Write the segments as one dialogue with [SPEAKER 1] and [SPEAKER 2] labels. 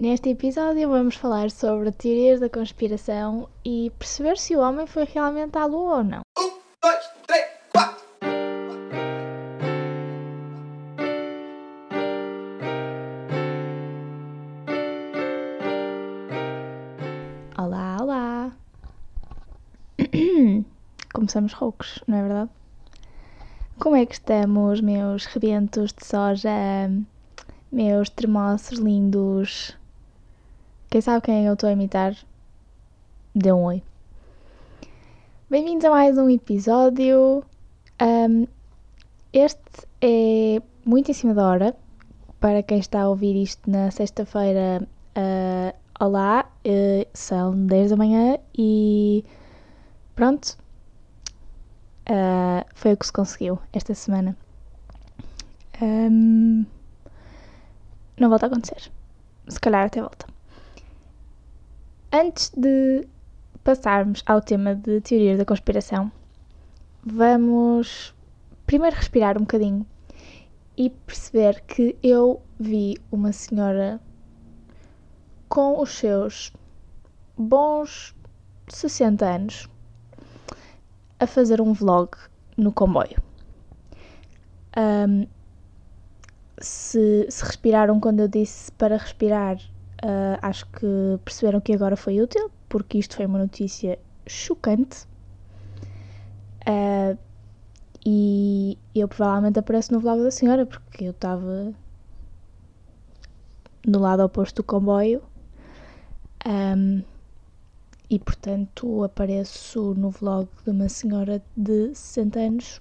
[SPEAKER 1] Neste episódio vamos falar sobre teorias da conspiração e perceber se o homem foi realmente à lua ou não.
[SPEAKER 2] Um, dois, três, quatro.
[SPEAKER 1] Olá, olá! Começamos roucos, não é verdade? Como é que estamos, meus rebentos de soja, meus termossos lindos? Quem sabe quem eu estou a imitar? Dê um oi. Bem-vindos a mais um episódio. Um, este é muito em cima da hora. Para quem está a ouvir isto na sexta-feira, uh, olá, uh, são 10 da manhã e pronto. Uh, foi o que se conseguiu esta semana. Um, não volta a acontecer. Se calhar até volta. Antes de passarmos ao tema de teorias da conspiração, vamos primeiro respirar um bocadinho e perceber que eu vi uma senhora com os seus bons 60 anos a fazer um vlog no comboio. Um, se, se, respiraram quando eu disse para respirar, uh, acho que perceberam que agora foi útil, porque isto foi uma notícia chocante. Uh, e eu provavelmente apareço no vlog da senhora, porque eu estava no lado oposto do comboio. Um, e portanto apareço no vlog de uma senhora de 60 anos.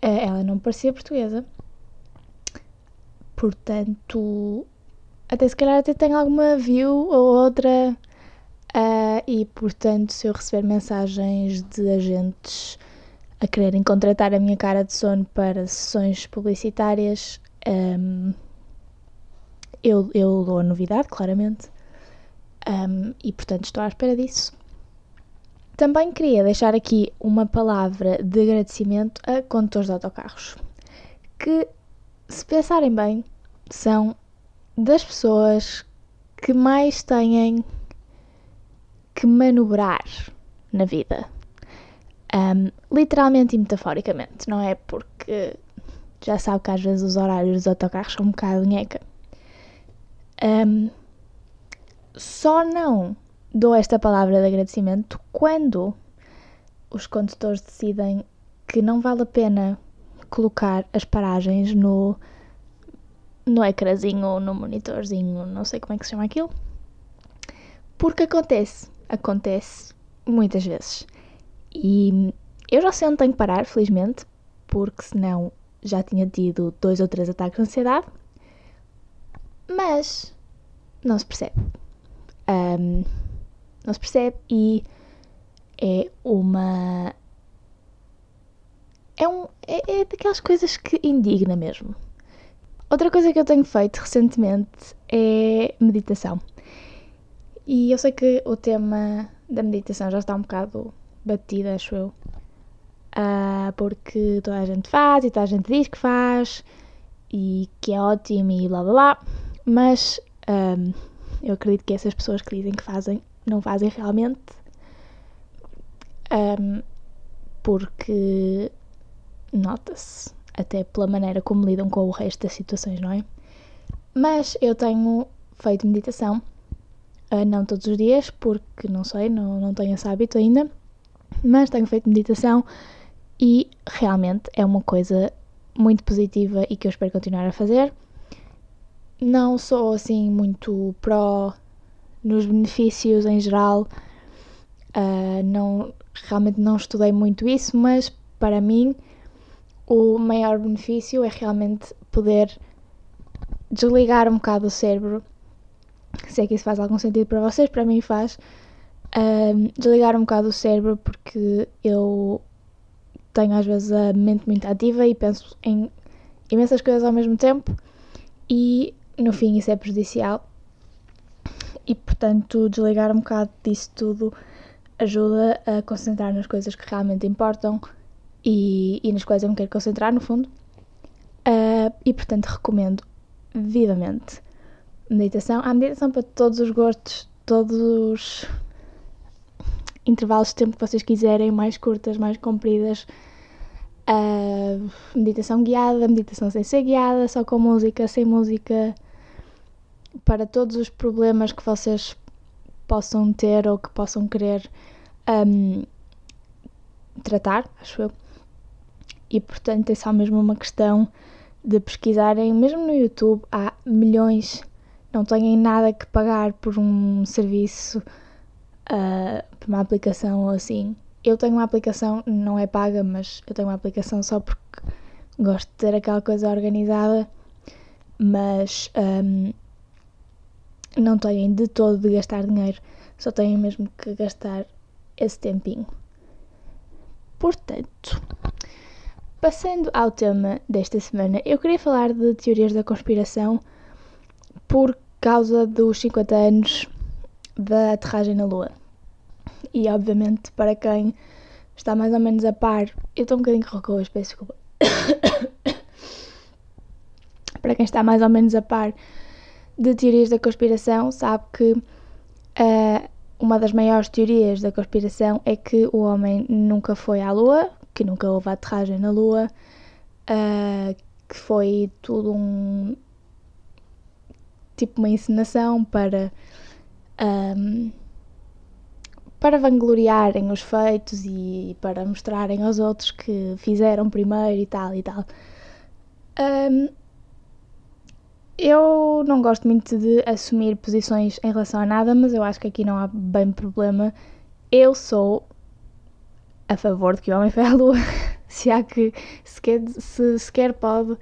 [SPEAKER 1] Ela não parecia portuguesa, portanto, até se calhar até tem alguma view ou outra. Uh, e portanto, se eu receber mensagens de agentes a quererem contratar a minha cara de sono para sessões publicitárias, um, eu, eu dou a novidade, claramente. Um, e portanto estou à espera disso. Também queria deixar aqui uma palavra de agradecimento a condutores de autocarros, que, se pensarem bem, são das pessoas que mais têm que manobrar na vida. Um, literalmente e metaforicamente, não é? Porque já sabe que às vezes os horários dos autocarros são um bocado nheca. Um, só não dou esta palavra de agradecimento quando os condutores decidem que não vale a pena colocar as paragens no, no ecrãzinho ou no monitorzinho, não sei como é que se chama aquilo. Porque acontece, acontece muitas vezes. E eu já sei onde tenho que parar, felizmente, porque senão já tinha tido dois ou três ataques de ansiedade. Mas não se percebe um, não se percebe e é uma. É, um, é, é daquelas coisas que indigna mesmo. Outra coisa que eu tenho feito recentemente é meditação. E eu sei que o tema da meditação já está um bocado batido, acho eu. Uh, porque toda a gente faz e toda a gente diz que faz e que é ótimo e blá blá blá. Mas um, eu acredito que essas pessoas que dizem que fazem, não fazem realmente. Um, porque nota-se, até pela maneira como lidam com o resto das situações, não é? Mas eu tenho feito meditação, uh, não todos os dias, porque não sei, não, não tenho esse hábito ainda, mas tenho feito meditação e realmente é uma coisa muito positiva e que eu espero continuar a fazer não sou assim muito pró nos benefícios em geral. Uh, não, realmente não estudei muito isso, mas para mim o maior benefício é realmente poder desligar um bocado o cérebro. Sei que isso faz algum sentido para vocês, para mim faz. Uh, desligar um bocado o cérebro porque eu tenho às vezes a mente muito ativa e penso em imensas coisas ao mesmo tempo e no fim isso é prejudicial e portanto desligar um bocado disso tudo ajuda a concentrar nas coisas que realmente importam e, e nas quais eu me quero concentrar no fundo uh, e portanto recomendo vivamente meditação. Há meditação para todos os gostos, todos os intervalos de tempo que vocês quiserem, mais curtas, mais compridas. Uh, meditação guiada, meditação sem ser guiada, só com música, sem música, para todos os problemas que vocês possam ter ou que possam querer um, tratar, acho eu. E portanto é só mesmo uma questão de pesquisarem, mesmo no YouTube há milhões, não têm nada que pagar por um serviço, uh, por uma aplicação ou assim. Eu tenho uma aplicação, não é paga, mas eu tenho uma aplicação só porque gosto de ter aquela coisa organizada, mas um, não têm de todo de gastar dinheiro, só têm mesmo que gastar esse tempinho. Portanto, passando ao tema desta semana, eu queria falar de teorias da conspiração por causa dos 50 anos da aterragem na Lua. E obviamente para quem está mais ou menos a par, eu estou um bocadinho rouca peço desculpa. para quem está mais ou menos a par de teorias da conspiração, sabe que uh, uma das maiores teorias da conspiração é que o homem nunca foi à Lua, que nunca houve aterragem na Lua, uh, que foi tudo um tipo uma encenação para um, para vangloriarem os feitos e para mostrarem aos outros que fizeram primeiro e tal e tal. Um, eu não gosto muito de assumir posições em relação a nada, mas eu acho que aqui não há bem problema. Eu sou a favor de que o homem foi à lua. se há que sequer, se sequer pode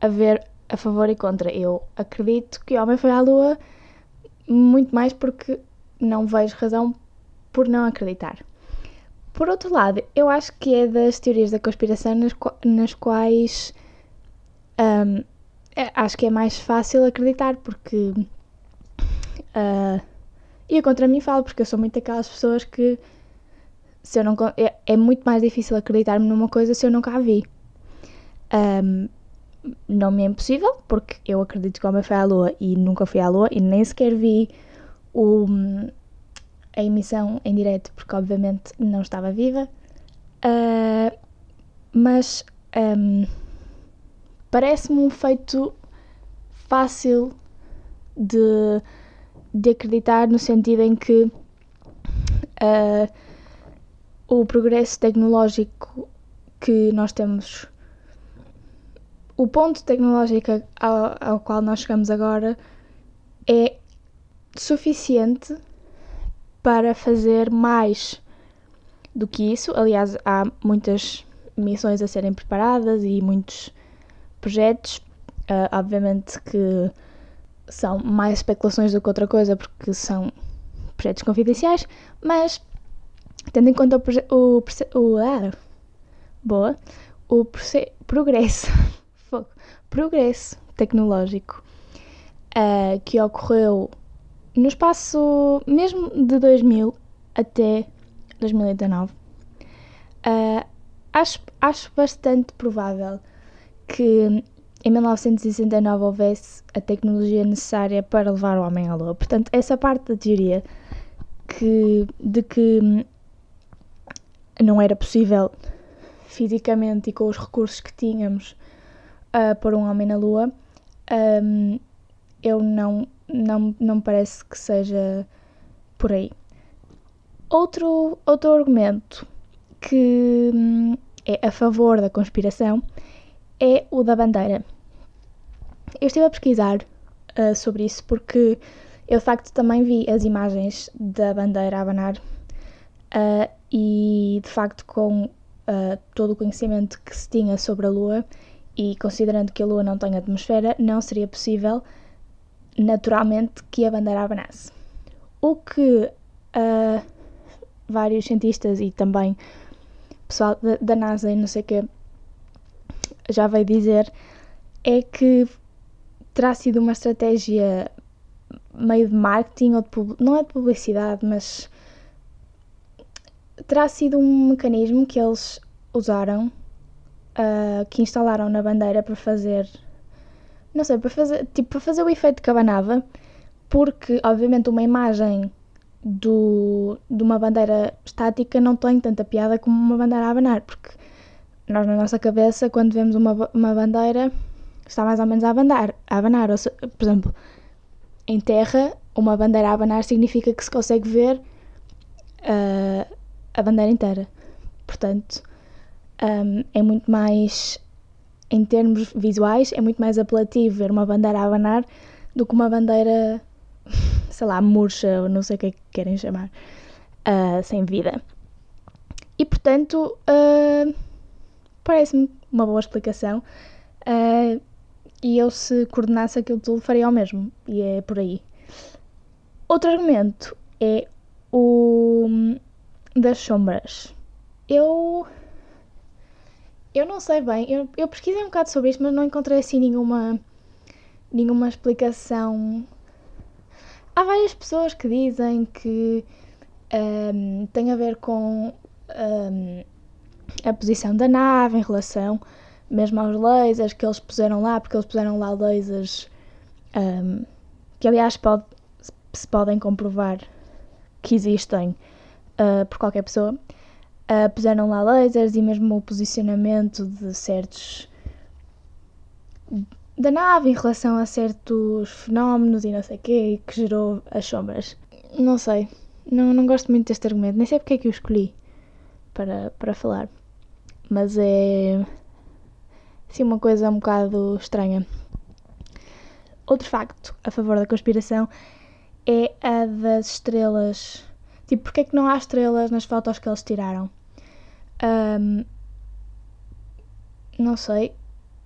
[SPEAKER 1] haver a favor e contra. Eu acredito que o homem foi à lua muito mais porque não vejo razão por não acreditar. Por outro lado, eu acho que é das teorias da conspiração nas, nas quais um, é, acho que é mais fácil acreditar, porque. Uh, e eu contra mim falo, porque eu sou muito daquelas pessoas que. Se eu não, é, é muito mais difícil acreditar-me numa coisa se eu nunca a vi. Um, não me é impossível, porque eu acredito que o homem foi à Lua e nunca fui à Lua e nem sequer vi o, a emissão em direto, porque obviamente não estava viva. Uh, mas. Um, parece-me um feito fácil de, de acreditar, no sentido em que uh, o progresso tecnológico que nós temos, o ponto tecnológico ao, ao qual nós chegamos agora é suficiente para fazer mais do que isso. Aliás, há muitas missões a serem preparadas e muitos projetos. Uh, obviamente que são mais especulações do que outra coisa, porque são projetos confidenciais, mas tendo em conta o, o, o ah, boa, o progresso, progresso tecnológico uh, que ocorreu no espaço mesmo de 2000 até 2019, uh, acho, acho bastante provável que em 1969 houvesse a tecnologia necessária para levar o homem à Lua. Portanto, essa parte da teoria que, de que não era possível fisicamente e com os recursos que tínhamos uh, pôr um homem na Lua, um, eu não, não, não parece que seja por aí. Outro, outro argumento que hum, é a favor da conspiração é o da bandeira. Eu estive a pesquisar uh, sobre isso porque eu de facto também vi as imagens da bandeira a abanar uh, e de facto com uh, todo o conhecimento que se tinha sobre a Lua e considerando que a Lua não tem atmosfera, não seria possível naturalmente que a bandeira abanasse. O que vários cientistas e também pessoal da, NASA e não sei o que já veio dizer é que terá sido uma estratégia meio de marketing ou de, não é de publicidade, mas terá sido um mecanismo que eles usaram, uh, que instalaram na bandeira para fazer, não sei, para fazer, tipo, para fazer o efeito que abanava, porque, obviamente, uma imagem do, de uma bandeira estática não tem tanta piada como uma bandeira a abanar, porque nós, na nossa cabeça, quando vemos uma, uma bandeira, está mais ou menos a abanar. A abanar. Se, por exemplo, em terra, uma bandeira a abanar significa que se consegue ver uh, a bandeira inteira. Portanto, um, é muito mais, em termos visuais, é muito mais apelativo ver uma bandeira a abanar do que uma bandeira, sei lá, murcha, ou não sei o que é que querem chamar, uh, sem vida. E portanto, uh, parece-me uma boa explicação. Uh, e eu, se coordenasse aquilo tudo, faria o mesmo. E é por aí. Outro argumento é o das sombras. Eu. Eu não sei bem. Eu, eu pesquisei um bocado sobre isto, mas não encontrei assim nenhuma. nenhuma explicação. Há várias pessoas que dizem que um, tem a ver com um, a posição da nave em relação mesmo aos lasers que eles puseram lá, porque eles puseram lá lasers um, que aliás pode, se podem comprovar que existem uh, por qualquer pessoa. Uh, puseram lá lasers e mesmo o posicionamento de certos da nave em relação a certos fenómenos e não sei o quê que gerou as sombras. Não sei, não, não gosto muito deste argumento, nem sei porque é que eu escolhi para, para falar, mas é assim uma coisa um bocado estranha. Outro facto a favor da conspiração é a das estrelas. Tipo, porque é que não há estrelas nas fotos que eles tiraram? Um, não sei.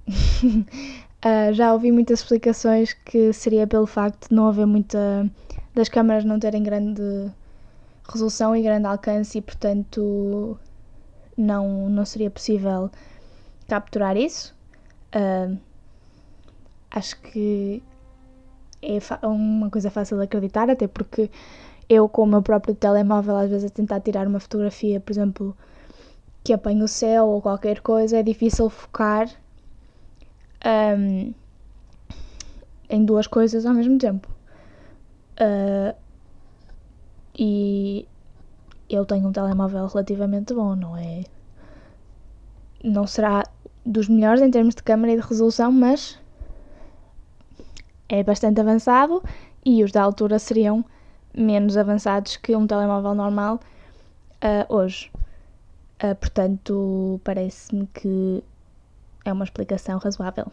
[SPEAKER 1] uh, já ouvi muitas explicações que seria pelo facto de não haver muita. das câmaras não terem grande resolução e grande alcance e, portanto, não, não seria possível capturar isso. Uh, acho que é uma coisa fácil de acreditar, até porque eu, com o meu próprio telemóvel, às vezes a tentar tirar uma fotografia, por exemplo, que apanhe o céu ou qualquer coisa, é difícil focar um, em duas coisas ao mesmo tempo. Uh, e eu tenho um telemóvel relativamente bom, não é? Não será dos melhores em termos de câmera e de resolução, mas é bastante avançado e os da altura seriam menos avançados que um telemóvel normal uh, hoje. Uh, portanto, parece-me que é uma explicação razoável.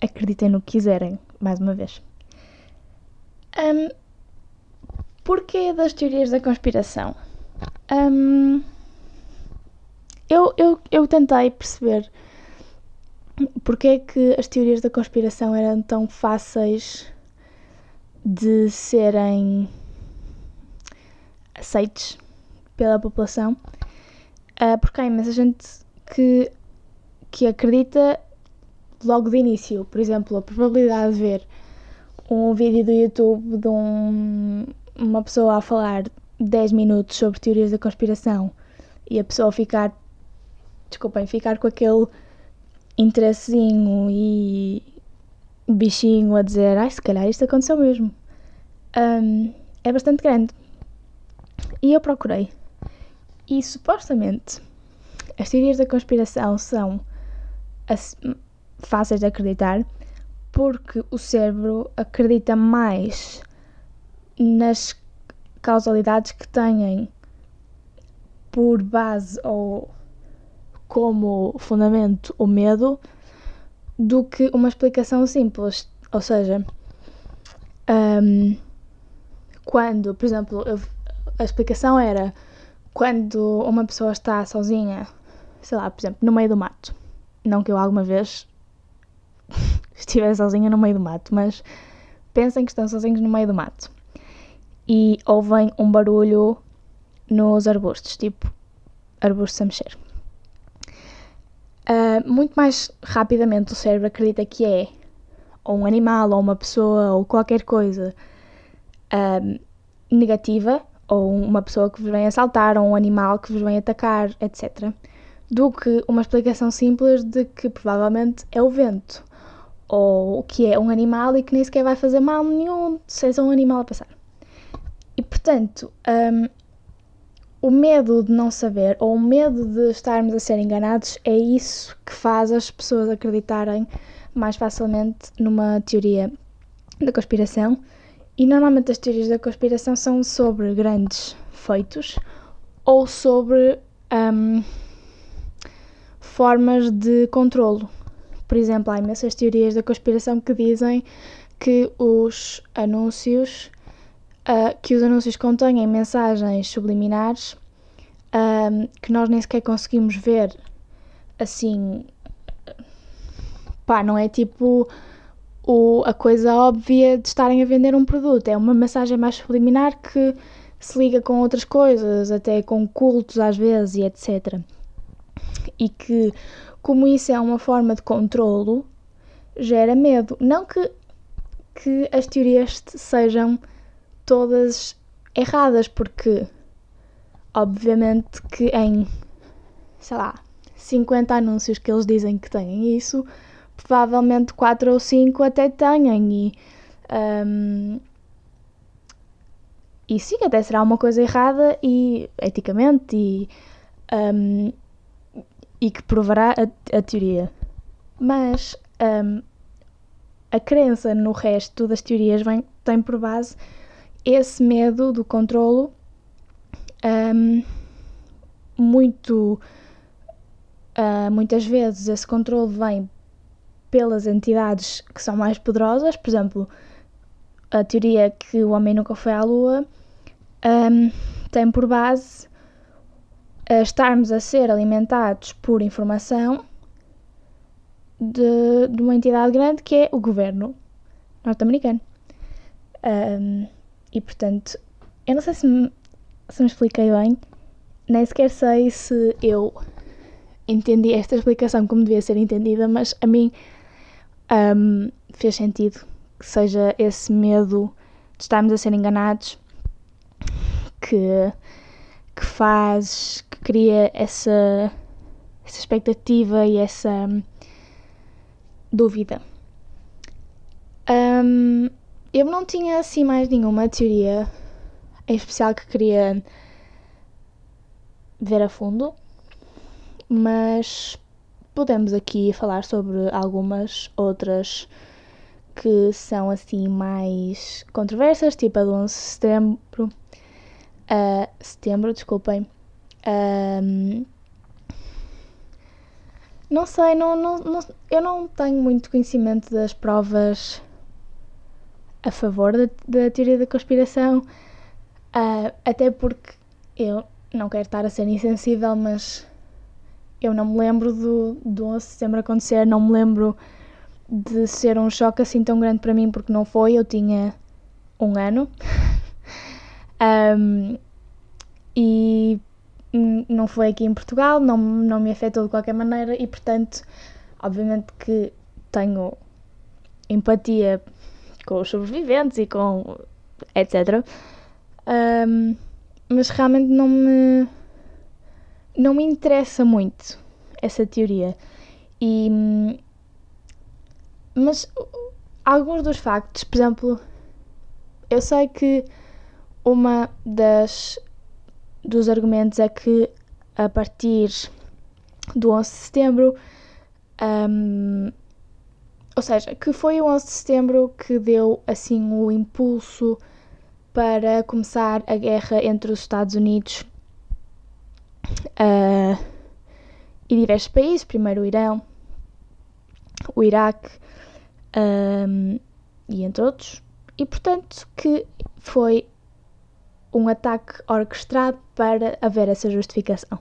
[SPEAKER 1] Acreditem no que quiserem, mais uma vez. Um, porquê das teorias da conspiração? Um, eu, eu, eu tentei perceber porque é que as teorias da conspiração eram tão fáceis de serem aceites pela população? Uh, porque há imensa gente que, que acredita logo de início. Por exemplo, a probabilidade de ver um vídeo do YouTube de um, uma pessoa a falar 10 minutos sobre teorias da conspiração e a pessoa ficar, desculpem, ficar com aquele interessezinho e bichinho a dizer, ai, se calhar isto aconteceu mesmo, um, é bastante grande. E eu procurei. E supostamente as teorias da conspiração são fáceis de acreditar porque o cérebro acredita mais nas causalidades que têm por base ou como fundamento o medo do que uma explicação simples. Ou seja, um, quando, por exemplo, eu, a explicação era quando uma pessoa está sozinha, sei lá, por exemplo, no meio do mato. Não que eu alguma vez estivesse sozinha no meio do mato, mas pensem que estão sozinhos no meio do mato e ouvem um barulho nos arbustos, tipo arbustos a mexer. Uh, muito mais rapidamente o cérebro acredita que é ou um animal, ou uma pessoa, ou qualquer coisa uh, negativa, ou uma pessoa que vos vem assaltar, ou um animal que vos vem atacar, etc., do que uma explicação simples de que provavelmente é o vento, ou que é um animal e que nem sequer vai fazer mal nenhum, seja um animal a passar. E portanto, um, o medo de não saber ou o medo de estarmos a ser enganados é isso que faz as pessoas acreditarem mais facilmente numa teoria da conspiração. E normalmente as teorias da conspiração são sobre grandes feitos ou sobre um, formas de controlo. Por exemplo, há imensas teorias da conspiração que dizem que os anúncios uh, que os anúncios contêm mensagens subliminares um, que nós nem sequer conseguimos ver assim pá, não é tipo o, a coisa óbvia de estarem a vender um produto, é uma mensagem mais subliminar que se liga com outras coisas, até com cultos às vezes e etc. E que, como isso é uma forma de controlo, gera medo. Não que, que as teorias sejam todas erradas, porque obviamente que em, sei lá, 50 anúncios que eles dizem que têm isso, provavelmente 4 ou 5 até tenham e um, e sim, até será uma coisa errada e eticamente e, um, e que provará a, a teoria. Mas um, a crença no resto das teorias vem, tem por base esse medo do controlo um, muito uh, muitas vezes esse controle vem pelas entidades que são mais poderosas, por exemplo, a teoria que o homem nunca foi à Lua um, tem por base a estarmos a ser alimentados por informação de, de uma entidade grande que é o governo norte-americano. Um, e portanto, eu não sei se me, se me expliquei bem, nem sequer sei se eu entendi esta explicação como devia ser entendida, mas a mim um, fez sentido que seja esse medo de estarmos a ser enganados que, que faz, que cria essa, essa expectativa e essa um, dúvida. Um, eu não tinha assim mais nenhuma teoria em especial que queria ver a fundo, mas podemos aqui falar sobre algumas outras que são assim mais controversas, tipo a do 11 de setembro, uh, setembro, desculpem. Um, não sei, não, não, não, eu não tenho muito conhecimento das provas a favor da, teoria da conspiração, uh, até porque eu não quero estar a ser insensível, mas eu não me lembro do, do 11 de setembro acontecer, não me lembro de ser um choque assim tão grande para mim, porque não foi, eu tinha um ano. um, e não foi aqui em Portugal, não, não me afetou de qualquer maneira e, portanto, obviamente que tenho empatia com os sobreviventes e com etc. Um, mas realmente não me não me interessa muito essa teoria. E mas alguns dos factos, por exemplo, eu sei que uma das dos argumentos é que a partir do 11 de setembro, um, ou seja, que foi o 11 de setembro que deu assim o impulso para começar a guerra entre os Estados Unidos uh, e diversos países, primeiro o Irão, o Iraque um, e entre outros, e portanto que foi um ataque orquestrado para haver essa justificação.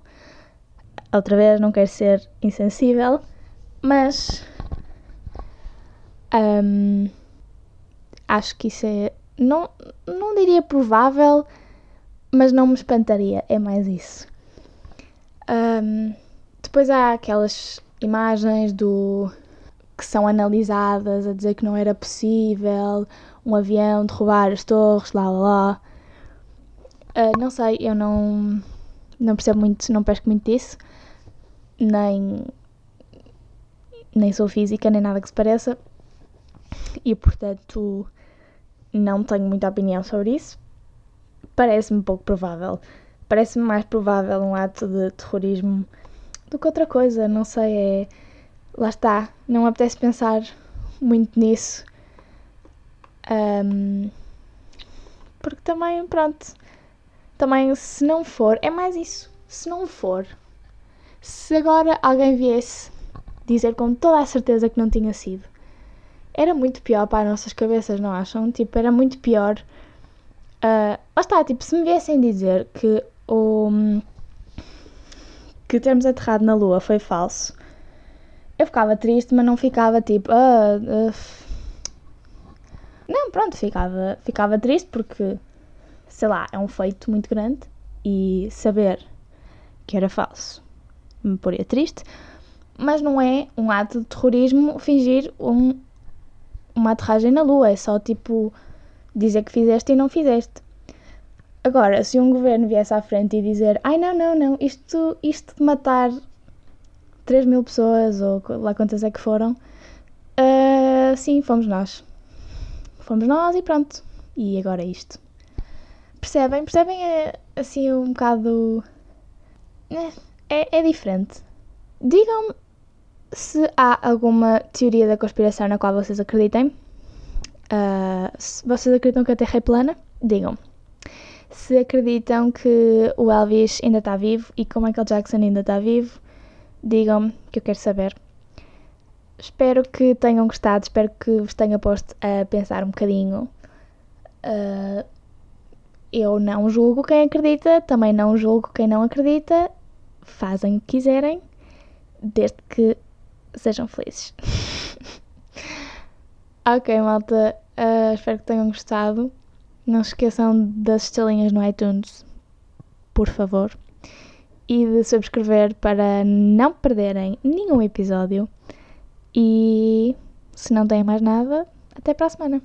[SPEAKER 1] Outra vez, não quero ser insensível, mas um, acho que isso é. Não, não diria provável, mas não me espantaria. É mais isso. Um, depois há aquelas imagens do que são analisadas a dizer que não era possível um avião derrubar as torres, lá lá lá. Uh, não sei, eu não, não percebo muito, não pesco muito disso, nem, nem sou física, nem nada que se pareça, e portanto não tenho muita opinião sobre isso. Parece-me pouco provável. Parece-me mais provável um ato de terrorismo do que outra coisa. Não sei, é. Lá está. Não apetece pensar muito nisso. Um, porque também, pronto. Também, se não for, é mais isso. Se não for, se agora alguém viesse dizer com toda a certeza que não tinha sido, era muito pior para as nossas cabeças, não acham? Tipo, era muito pior. Uh, lá está, tipo, se me viessem dizer que o. que termos aterrado na Lua foi falso, eu ficava triste, mas não ficava tipo. Ah, uh, não, pronto, ficava, ficava triste porque, sei lá, é um feito muito grande e saber que era falso me poria triste, mas não é um ato de terrorismo fingir um, uma aterragem na Lua, é só tipo dizer que fizeste e não fizeste. Agora, se um governo viesse à frente e dizer ai não, não, não, isto, isto de matar 3 mil pessoas ou lá quantas é que foram, uh, sim, fomos nós. Fomos nós e pronto. E agora é isto. Percebem? Percebem é, assim um bocado. É, é, é diferente. Digam-me se há alguma teoria da conspiração na qual vocês acreditem. Uh, se vocês acreditam que a Terra é plana, digam. Se acreditam que o Elvis ainda está vivo e que o Michael Jackson ainda está vivo, digam-me que eu quero saber. Espero que tenham gostado, espero que vos tenha posto a pensar um bocadinho. Uh, eu não julgo quem acredita, também não julgo quem não acredita. Fazem o que quiserem, desde que sejam felizes. ok, malta, uh, espero que tenham gostado. Não se esqueçam das estrelinhas no iTunes, por favor. E de subscrever para não perderem nenhum episódio. E se não têm mais nada, até para a semana.